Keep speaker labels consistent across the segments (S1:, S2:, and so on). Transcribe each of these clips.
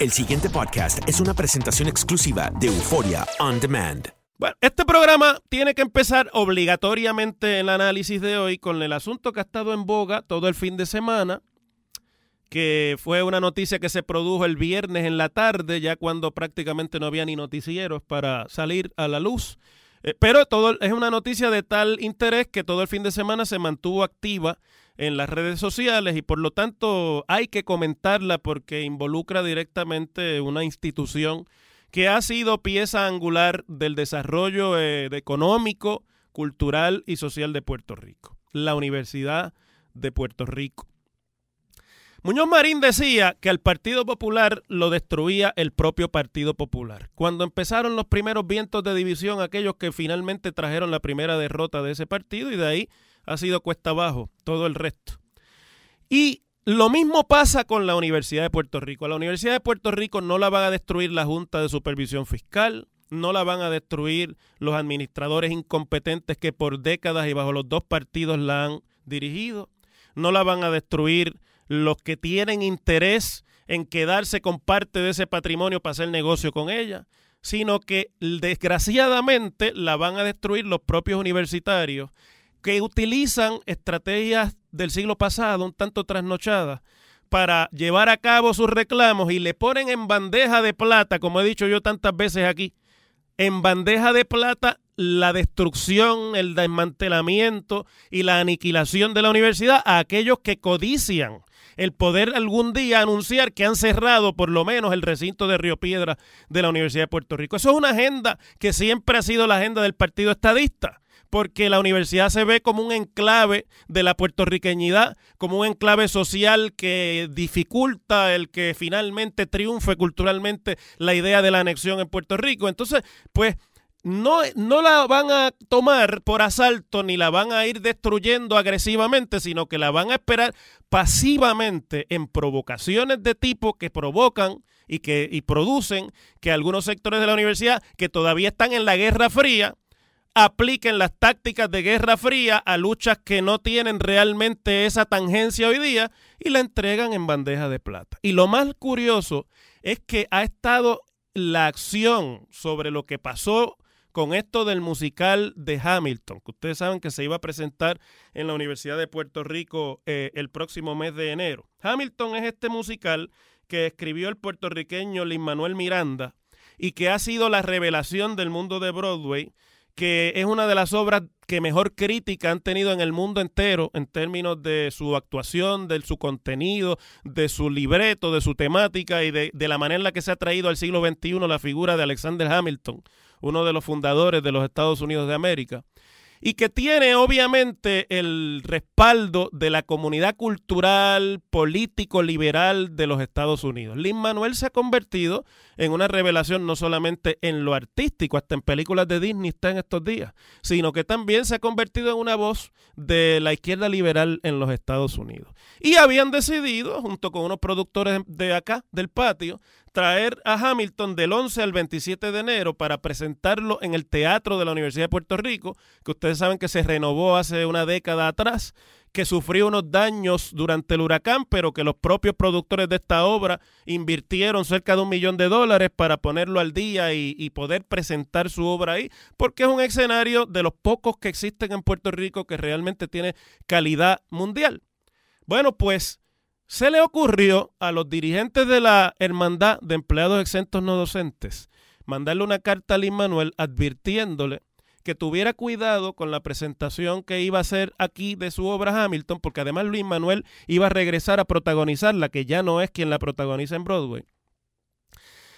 S1: El siguiente podcast es una presentación exclusiva de Euforia On Demand.
S2: Bueno, este programa tiene que empezar obligatoriamente el análisis de hoy con el asunto que ha estado en boga todo el fin de semana, que fue una noticia que se produjo el viernes en la tarde, ya cuando prácticamente no había ni noticieros para salir a la luz. Eh, pero todo es una noticia de tal interés que todo el fin de semana se mantuvo activa en las redes sociales y por lo tanto hay que comentarla porque involucra directamente una institución que ha sido pieza angular del desarrollo eh, económico, cultural y social de Puerto Rico, la Universidad de Puerto Rico. Muñoz Marín decía que al Partido Popular lo destruía el propio Partido Popular. Cuando empezaron los primeros vientos de división, aquellos que finalmente trajeron la primera derrota de ese partido y de ahí ha sido cuesta abajo todo el resto. Y lo mismo pasa con la Universidad de Puerto Rico. La Universidad de Puerto Rico no la van a destruir la Junta de Supervisión Fiscal, no la van a destruir los administradores incompetentes que por décadas y bajo los dos partidos la han dirigido, no la van a destruir los que tienen interés en quedarse con parte de ese patrimonio para hacer negocio con ella, sino que desgraciadamente la van a destruir los propios universitarios que utilizan estrategias del siglo pasado, un tanto trasnochadas, para llevar a cabo sus reclamos y le ponen en bandeja de plata, como he dicho yo tantas veces aquí, en bandeja de plata la destrucción, el desmantelamiento y la aniquilación de la universidad a aquellos que codician el poder algún día anunciar que han cerrado por lo menos el recinto de Río Piedra de la Universidad de Puerto Rico. Eso es una agenda que siempre ha sido la agenda del Partido Estadista porque la universidad se ve como un enclave de la puertorriqueñidad, como un enclave social que dificulta el que finalmente triunfe culturalmente la idea de la anexión en Puerto Rico. Entonces, pues no, no la van a tomar por asalto ni la van a ir destruyendo agresivamente, sino que la van a esperar pasivamente en provocaciones de tipo que provocan y que y producen que algunos sectores de la universidad que todavía están en la Guerra Fría apliquen las tácticas de Guerra Fría a luchas que no tienen realmente esa tangencia hoy día y la entregan en bandeja de plata. Y lo más curioso es que ha estado la acción sobre lo que pasó con esto del musical de Hamilton, que ustedes saben que se iba a presentar en la Universidad de Puerto Rico eh, el próximo mes de enero. Hamilton es este musical que escribió el puertorriqueño Lin Manuel Miranda y que ha sido la revelación del mundo de Broadway que es una de las obras que mejor crítica han tenido en el mundo entero en términos de su actuación, de su contenido, de su libreto, de su temática y de, de la manera en la que se ha traído al siglo XXI la figura de Alexander Hamilton, uno de los fundadores de los Estados Unidos de América y que tiene obviamente el respaldo de la comunidad cultural, político, liberal de los Estados Unidos. Lin Manuel se ha convertido en una revelación no solamente en lo artístico, hasta en películas de Disney está en estos días, sino que también se ha convertido en una voz de la izquierda liberal en los Estados Unidos. Y habían decidido, junto con unos productores de acá, del patio, traer a Hamilton del 11 al 27 de enero para presentarlo en el Teatro de la Universidad de Puerto Rico, que ustedes saben que se renovó hace una década atrás, que sufrió unos daños durante el huracán, pero que los propios productores de esta obra invirtieron cerca de un millón de dólares para ponerlo al día y, y poder presentar su obra ahí, porque es un escenario de los pocos que existen en Puerto Rico que realmente tiene calidad mundial. Bueno, pues se le ocurrió a los dirigentes de la Hermandad de Empleados Exentos No Docentes mandarle una carta a Lin Manuel advirtiéndole que tuviera cuidado con la presentación que iba a hacer aquí de su obra Hamilton, porque además Luis Manuel iba a regresar a protagonizarla, que ya no es quien la protagoniza en Broadway.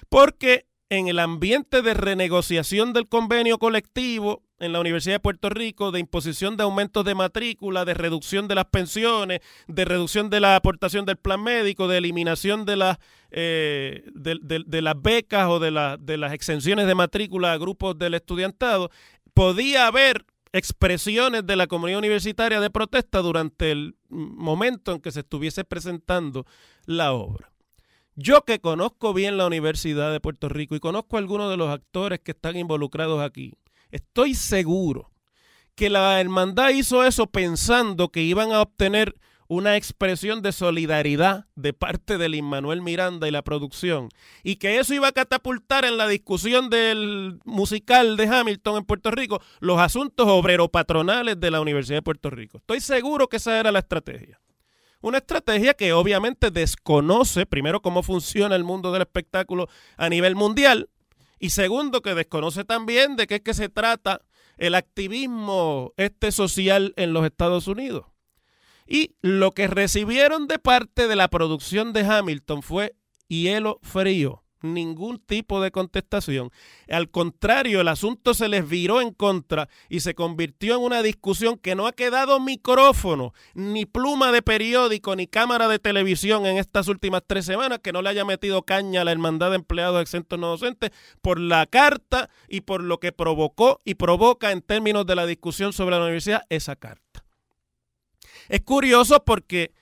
S2: Porque en el ambiente de renegociación del convenio colectivo en la Universidad de Puerto Rico, de imposición de aumentos de matrícula, de reducción de las pensiones, de reducción de la aportación del plan médico, de eliminación de las, eh, de, de, las becas o de, la, de las exenciones de matrícula a grupos del estudiantado, podía haber expresiones de la comunidad universitaria de protesta durante el momento en que se estuviese presentando la obra. Yo que conozco bien la Universidad de Puerto Rico y conozco a algunos de los actores que están involucrados aquí, estoy seguro que la hermandad hizo eso pensando que iban a obtener una expresión de solidaridad de parte de Lin Manuel Miranda y la producción, y que eso iba a catapultar en la discusión del musical de Hamilton en Puerto Rico los asuntos obrero-patronales de la Universidad de Puerto Rico. Estoy seguro que esa era la estrategia. Una estrategia que obviamente desconoce, primero, cómo funciona el mundo del espectáculo a nivel mundial, y segundo, que desconoce también de qué es que se trata el activismo este social en los Estados Unidos. Y lo que recibieron de parte de la producción de Hamilton fue hielo frío ningún tipo de contestación. Al contrario, el asunto se les viró en contra y se convirtió en una discusión que no ha quedado micrófono, ni pluma de periódico, ni cámara de televisión en estas últimas tres semanas que no le haya metido caña a la Hermandad de Empleados Exentos No Docentes por la carta y por lo que provocó y provoca en términos de la discusión sobre la universidad esa carta. Es curioso porque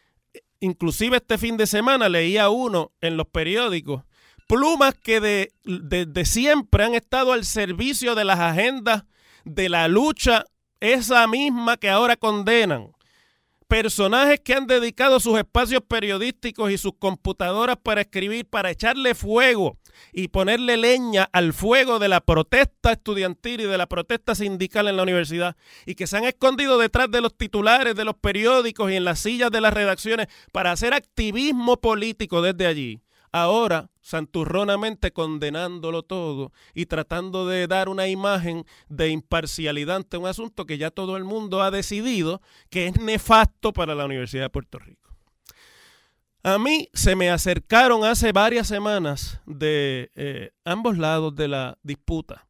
S2: inclusive este fin de semana leía uno en los periódicos plumas que de, de, de, siempre han estado al servicio de las agendas de la lucha, esa misma que ahora condenan. Personajes que han dedicado sus espacios periodísticos y sus computadoras para escribir, para echarle fuego y ponerle leña al fuego de la protesta estudiantil y de la protesta sindical en la universidad y que se han escondido detrás de los titulares de los periódicos y en las sillas de las redacciones para hacer activismo político desde allí ahora santurronamente condenándolo todo y tratando de dar una imagen de imparcialidad ante un asunto que ya todo el mundo ha decidido que es nefasto para la Universidad de Puerto Rico. A mí se me acercaron hace varias semanas de eh, ambos lados de la disputa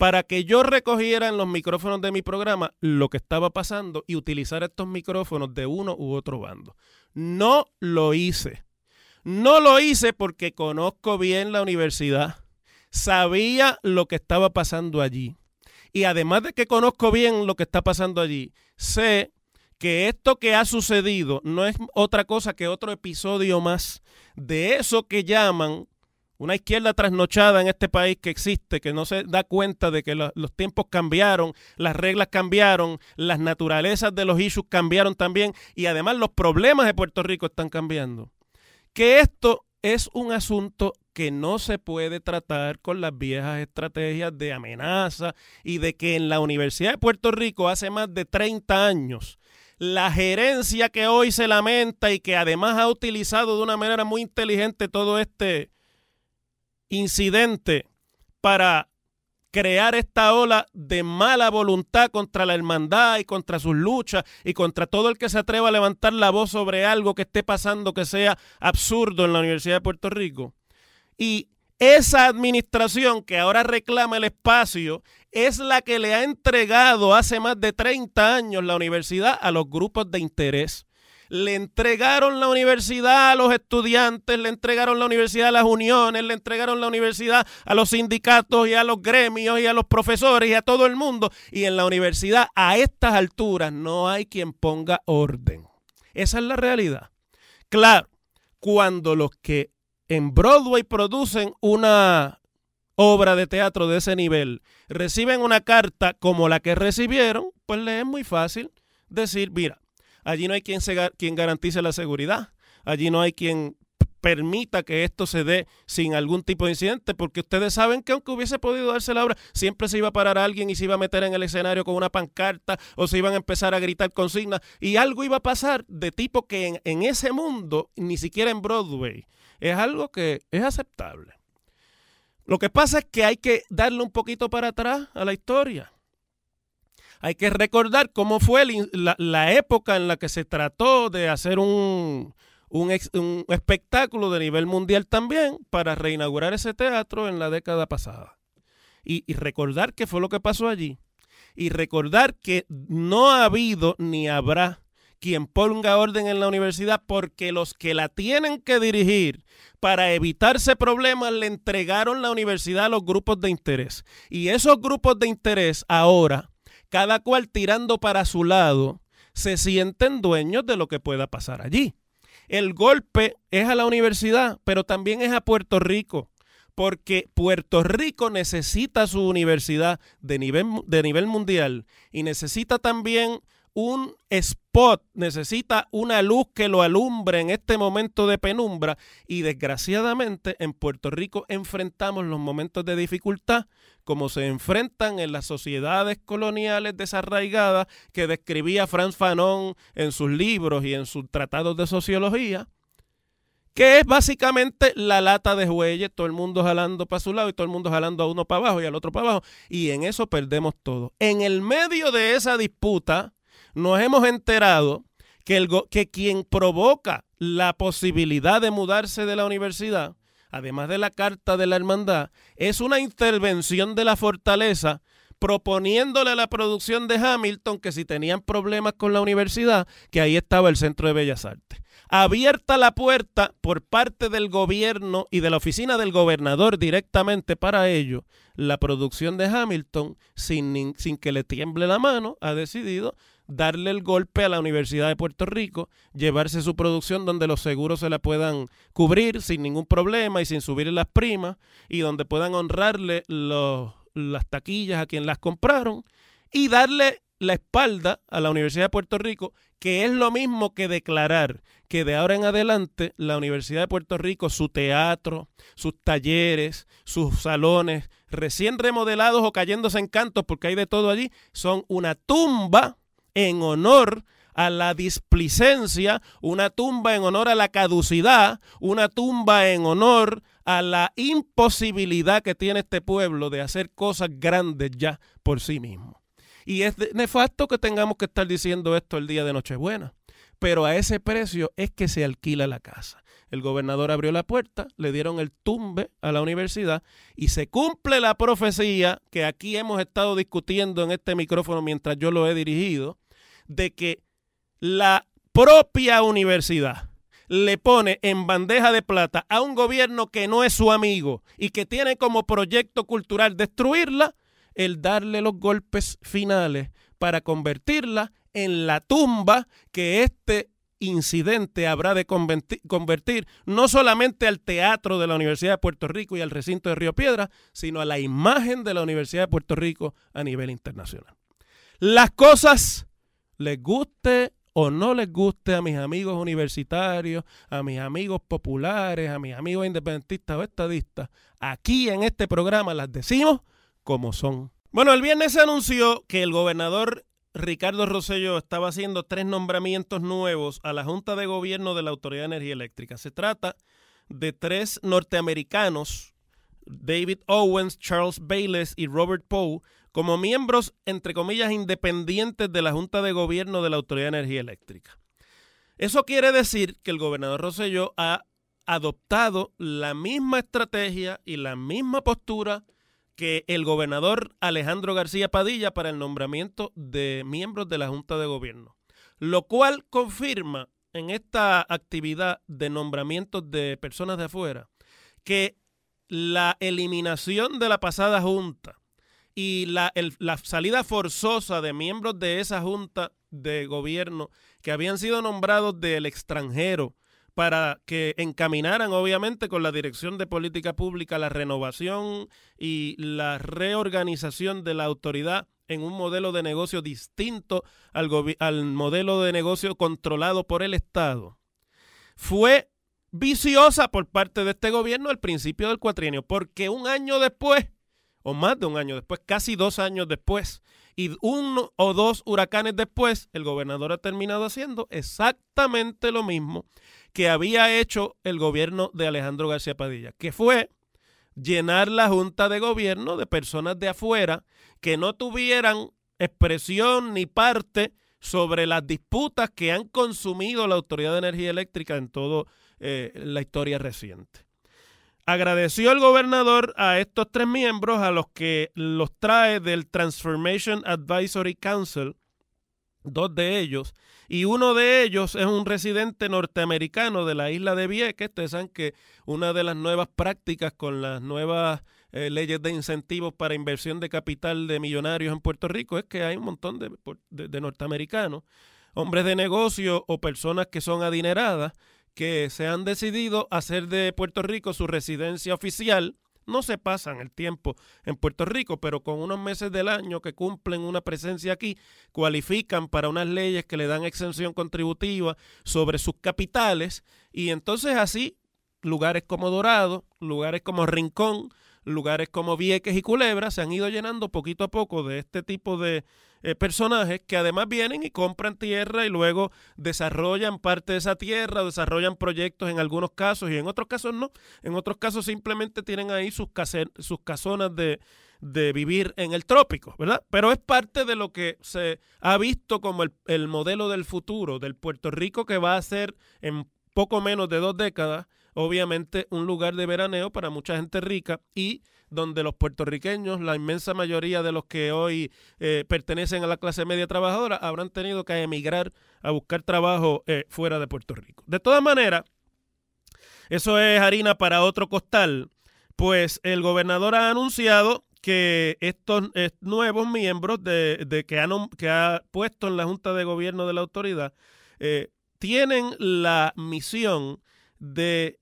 S2: para que yo recogiera en los micrófonos de mi programa lo que estaba pasando y utilizar estos micrófonos de uno u otro bando. No lo hice no lo hice porque conozco bien la universidad, sabía lo que estaba pasando allí. Y además de que conozco bien lo que está pasando allí, sé que esto que ha sucedido no es otra cosa que otro episodio más de eso que llaman una izquierda trasnochada en este país que existe, que no se da cuenta de que los, tiempos cambiaron, las reglas cambiaron, las naturalezas de los issues cambiaron también y además los problemas de Puerto Rico están cambiando que esto es un asunto que no se puede tratar con las viejas estrategias de amenaza y de que en la Universidad de Puerto Rico hace más de 30 años la gerencia que hoy se lamenta y que además ha utilizado de una manera muy inteligente todo este incidente para crear esta ola de mala voluntad contra la hermandad y contra sus luchas y contra todo el que se atreva a levantar la voz sobre algo que esté pasando que sea absurdo en la Universidad de Puerto Rico. Y esa administración que ahora reclama el espacio es la que le ha entregado hace más de 30 años la universidad a los grupos de interés le entregaron la universidad a los estudiantes, le entregaron la universidad a las uniones, le entregaron la universidad a los sindicatos y a los gremios y a los profesores y a todo el mundo. Y en la universidad a estas alturas no hay quien ponga orden. Esa es la realidad. Claro, cuando los que en Broadway producen una obra de teatro de ese nivel reciben una carta como la que recibieron, pues les es muy fácil decir, mira, Allí no hay quien, se, quien garantice la seguridad. Allí no hay quien permita que esto se dé sin algún tipo de incidente, porque ustedes saben que aunque hubiese podido darse la obra, siempre se iba a parar alguien y se iba a meter en el escenario con una pancarta o se iban a empezar a gritar consignas y algo iba a pasar de tipo que en ese mundo, ni siquiera en Broadway, es algo que es aceptable. Lo que pasa es que hay que darle un poquito para atrás a la historia. Hay que recordar cómo fue la, época en la que se trató de hacer un, espectáculo de nivel mundial también para reinaugurar ese teatro en la década pasada. Y, y, recordar qué fue lo que pasó allí. Y recordar que no ha habido ni habrá quien ponga orden en la universidad porque los que la tienen que dirigir para evitarse problemas le entregaron la universidad a los grupos de interés. Y esos grupos de interés ahora cada cual tirando para su lado, se sienten dueños de lo que pueda pasar allí. El golpe es a la universidad, pero también es a Puerto Rico, porque Puerto Rico necesita su universidad de nivel, de nivel mundial y necesita también un spot, necesita una luz que lo alumbre en este momento de penumbra. Y desgraciadamente en Puerto Rico enfrentamos los momentos de dificultad como se enfrentan en las sociedades coloniales desarraigadas que describía Franz Fanon en sus libros y en sus tratados de sociología, que es básicamente la lata de jueyes, todo el mundo jalando para su lado y todo el mundo jalando a uno para abajo y al otro para abajo, y en eso perdemos todo. En el medio de esa disputa, nos hemos enterado que, el, que quien provoca la posibilidad de mudarse de la universidad, además de la carta de la hermandad, es una intervención de la fortaleza proponiéndole a la producción de Hamilton que si tenían problemas con la universidad, que ahí estaba el Centro de Bellas Artes. Abierta la puerta por parte del gobierno y de la oficina del gobernador directamente para ello, la producción de Hamilton, sin, sin que le tiemble la mano, ha decidido darle el golpe a la Universidad de Puerto Rico, llevarse su producción donde los seguros se la puedan cubrir sin ningún problema y sin subir las primas y donde puedan honrarle las taquillas a quien las compraron y darle la espalda a la Universidad de Puerto Rico, que es lo mismo que declarar que de ahora en adelante la Universidad de Puerto Rico, su teatro, sus talleres, sus salones recién remodelados o cayéndose en cantos, porque hay de todo allí, son una tumba en honor a la displicencia, una tumba en honor a la caducidad, una tumba en honor a la imposibilidad que tiene este pueblo de hacer cosas grandes ya por sí mismo. Y es nefasto que tengamos que estar diciendo esto el día de Nochebuena, pero a ese precio es que se alquila la casa. El gobernador abrió la puerta, le dieron el tumbe a la universidad y se cumple la profecía que aquí hemos estado discutiendo en este micrófono mientras yo lo he dirigido, de que la propia universidad le pone en bandeja de plata a un gobierno que no es su amigo y que tiene como proyecto cultural destruirla, el darle los golpes finales para convertirla en la tumba que este incidente habrá de convertir no solamente al teatro de la Universidad de Puerto Rico y al recinto de Río Piedra, sino a la imagen de la Universidad de Puerto Rico a nivel internacional. Las cosas les guste o no les guste a mis amigos universitarios, a mis amigos populares, a mis amigos independentistas o estadistas, aquí en este programa las decimos como son. Bueno, el viernes se anunció que el gobernador Ricardo Rosselló estaba haciendo tres nombramientos nuevos a la Junta de Gobierno de la Autoridad de Energía Eléctrica. Se trata de tres norteamericanos David Owens, Charles Bayless y Robert Poe como miembros, entre comillas, independientes de la Junta de Gobierno de la Autoridad de Energía Eléctrica. Eso quiere decir que el gobernador Rosselló ha adoptado la misma estrategia y la misma postura que el gobernador Alejandro García Padilla para el nombramiento de miembros de la Junta de Gobierno, lo cual confirma en esta actividad de nombramientos de personas de afuera que la eliminación de la pasada Junta y la, la salida forzosa de miembros de esa Junta de Gobierno que habían sido nombrados del extranjero para que encaminaran, obviamente, con la Dirección de Política Pública la renovación y la reorganización de la autoridad en un modelo de negocio distinto al, modelo de negocio controlado por el Estado. Fue viciosa por parte de este gobierno al principio del cuatrienio, porque un año después, o más de un año después, casi dos años después, y uno o dos huracanes después, el gobernador ha terminado haciendo exactamente lo mismo que había hecho el gobierno de Alejandro García Padilla, que fue llenar la junta de gobierno de personas de afuera que no tuvieran expresión ni parte sobre las disputas que han consumido la Autoridad de Energía Eléctrica en toda eh, la historia reciente. Agradeció el gobernador a estos tres miembros, a los que los trae del Transformation Advisory Council, dos de ellos, y uno de ellos es un residente norteamericano de la isla de Vieques. Ustedes saben que una de las nuevas prácticas con las nuevas eh, leyes de incentivos para inversión de capital de millonarios en Puerto Rico es que hay un montón de, de norteamericanos, hombres de negocio o personas que son adineradas que se han decidido hacer de Puerto Rico su residencia oficial no se pasan el tiempo en Puerto Rico, pero con unos meses del año que cumplen una presencia aquí, cualifican para unas leyes que le dan exención contributiva sobre sus capitales y entonces así lugares como Dorado, lugares como Rincón, lugares como Vieques y Culebra se han ido llenando poquito a poco de este tipo de eh, personajes que además vienen y compran tierra y luego desarrollan parte de esa tierra, desarrollan proyectos en algunos casos y en otros casos no. En otros casos simplemente tienen ahí sus, sus casonas de, de vivir en el trópico, ¿verdad? Pero es parte de lo que se ha visto como el, el modelo del futuro, del Puerto Rico que va a ser en poco menos de dos décadas obviamente un lugar de veraneo para mucha gente rica y donde los puertorriqueños, la inmensa mayoría de los que hoy eh, pertenecen a la clase media trabajadora, habrán tenido que emigrar a buscar trabajo eh, fuera de Puerto Rico. De todas maneras, eso es harina para otro costal, pues el gobernador ha anunciado que estos nuevos miembros de, que, han, que ha puesto en la Junta de Gobierno de la autoridad eh, tienen la misión de,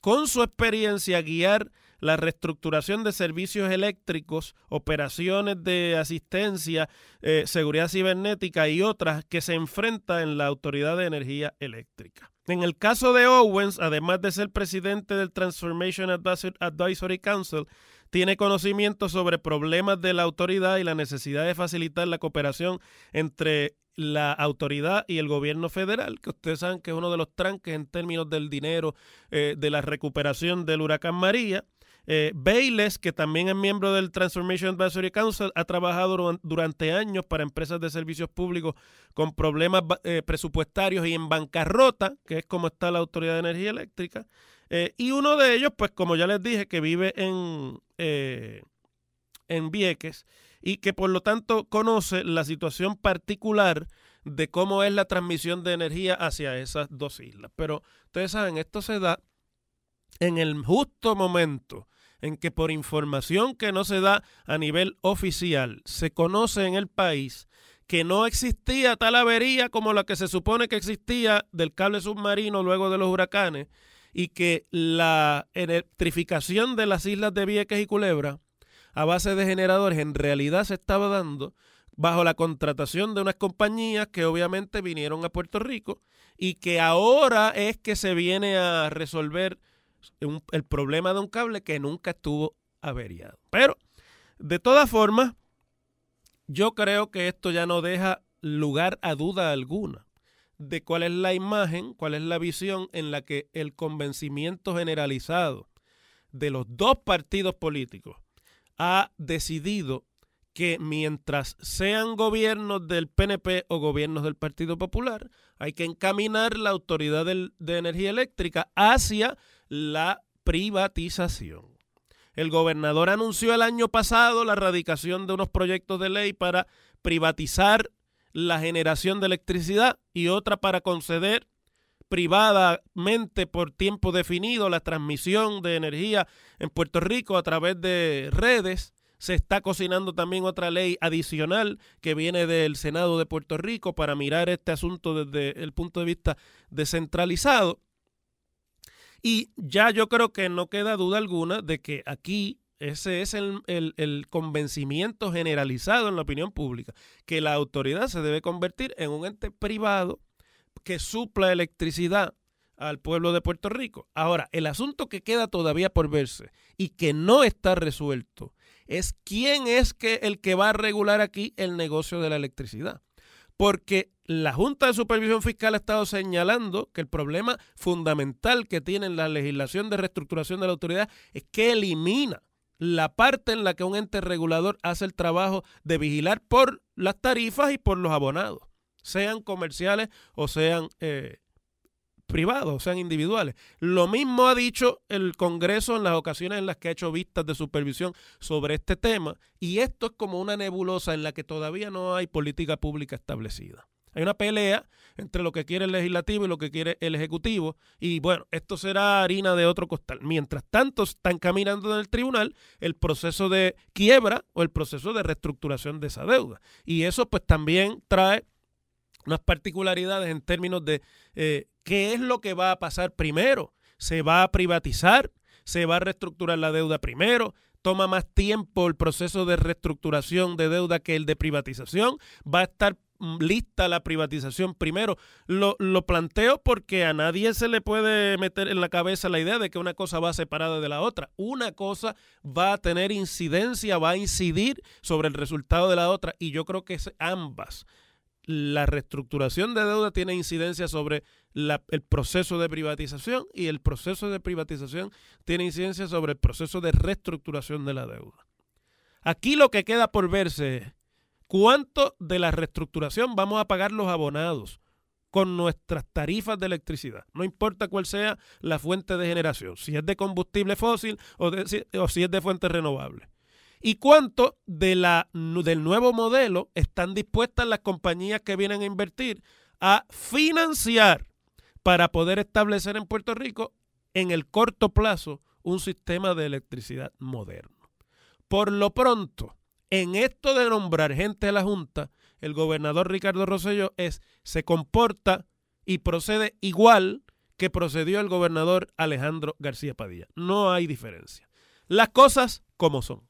S2: con su experiencia, guiar la reestructuración de servicios eléctricos, operaciones de asistencia, eh, seguridad cibernética y otras que se enfrenta en la Autoridad de Energía Eléctrica. En el caso de Owens, además de ser presidente del Transformation Advisory Council, tiene conocimiento sobre problemas de la autoridad y la necesidad de facilitar la cooperación entre la autoridad y el gobierno federal, que ustedes saben que es uno de los tranques en términos del dinero eh, de la recuperación del huracán María. Eh, que también es miembro del Transformation Advisory Council, ha trabajado durante años para empresas de servicios públicos con problemas eh, presupuestarios y en bancarrota, que es como está la Autoridad de Energía Eléctrica. Eh, y uno de ellos, pues como ya les dije, que vive en, en Vieques y que por lo tanto conoce la situación particular de cómo es la transmisión de energía hacia esas dos islas. Pero ustedes saben, esto se da en el justo momento en que por información que no se da a nivel oficial se conoce en el país que no existía tal avería como la que se supone que existía del cable submarino luego de los huracanes y que la electrificación de las islas de Vieques y Culebra a base de generadores en realidad se estaba dando bajo la contratación de unas compañías que obviamente vinieron a Puerto Rico y que ahora es que se viene a resolver el problema de un cable que nunca estuvo averiado. Pero, de todas formas, yo creo que esto ya no deja lugar a duda alguna de cuál es la imagen, cuál es la visión en la que el convencimiento generalizado de los dos partidos políticos ha decidido que mientras sean gobiernos del PNP o gobiernos del Partido Popular, hay que encaminar la autoridad de energía eléctrica hacia la privatización. El gobernador anunció el año pasado la radicación de unos proyectos de ley para privatizar la generación de electricidad y otra para conceder privadamente por tiempo definido la transmisión de energía en Puerto Rico a través de redes. Se está cocinando también otra ley adicional que viene del Senado de Puerto Rico para mirar este asunto desde el punto de vista descentralizado. Y ya yo creo que no queda duda alguna de que aquí ese es el, convencimiento generalizado en la opinión pública, que la autoridad se debe convertir en un ente privado que supla electricidad al pueblo de Puerto Rico. Ahora, el asunto que queda todavía por verse y que no está resuelto es quién es que el que va a regular aquí el negocio de la electricidad. Porque la Junta de Supervisión Fiscal ha estado señalando que el problema fundamental que tiene la legislación de reestructuración de la autoridad es que elimina la parte en la que un ente regulador hace el trabajo de vigilar por las tarifas y por los abonados, sean comerciales o sean eh, privados, o sean individuales. Lo mismo ha dicho el Congreso en las ocasiones en las que ha hecho vistas de supervisión sobre este tema, y esto es como una nebulosa en la que todavía no hay política pública establecida. Hay una pelea entre lo que quiere el legislativo y lo que quiere el ejecutivo. Y bueno, esto será harina de otro costal. Mientras tanto, están caminando en el tribunal el proceso de quiebra o el proceso de reestructuración de esa deuda. Y eso pues también trae unas particularidades en términos de eh, qué es lo que va a pasar primero. ¿Se va a privatizar? ¿Se va a reestructurar la deuda primero? toma más tiempo el proceso de reestructuración de deuda que el de privatización. Va a estar Mm, lista la privatización primero. Lo, lo, planteo porque a nadie se le puede meter en la cabeza la idea de que una cosa va separada de la otra. Una cosa va a tener incidencia, va a incidir sobre el resultado de la otra y yo creo que ambas. La reestructuración de deuda tiene incidencia sobre el proceso de privatización y el proceso de privatización tiene incidencia sobre el proceso de reestructuración de la deuda. Aquí lo que queda por verse ¿Cuánto de la reestructuración vamos a pagar los abonados con nuestras tarifas de electricidad? No importa cuál sea la fuente de generación, si es de combustible fósil o, si es de fuente renovable. ¿Y cuánto de la, del nuevo modelo están dispuestas las compañías que vienen a invertir a financiar para poder establecer en Puerto Rico en el corto plazo un sistema de electricidad moderno? Por lo pronto, en esto de nombrar gente a la Junta, el gobernador Ricardo Rosselló se comporta y procede igual que procedió el gobernador Alejandro García Padilla. No hay diferencia. Las cosas como son.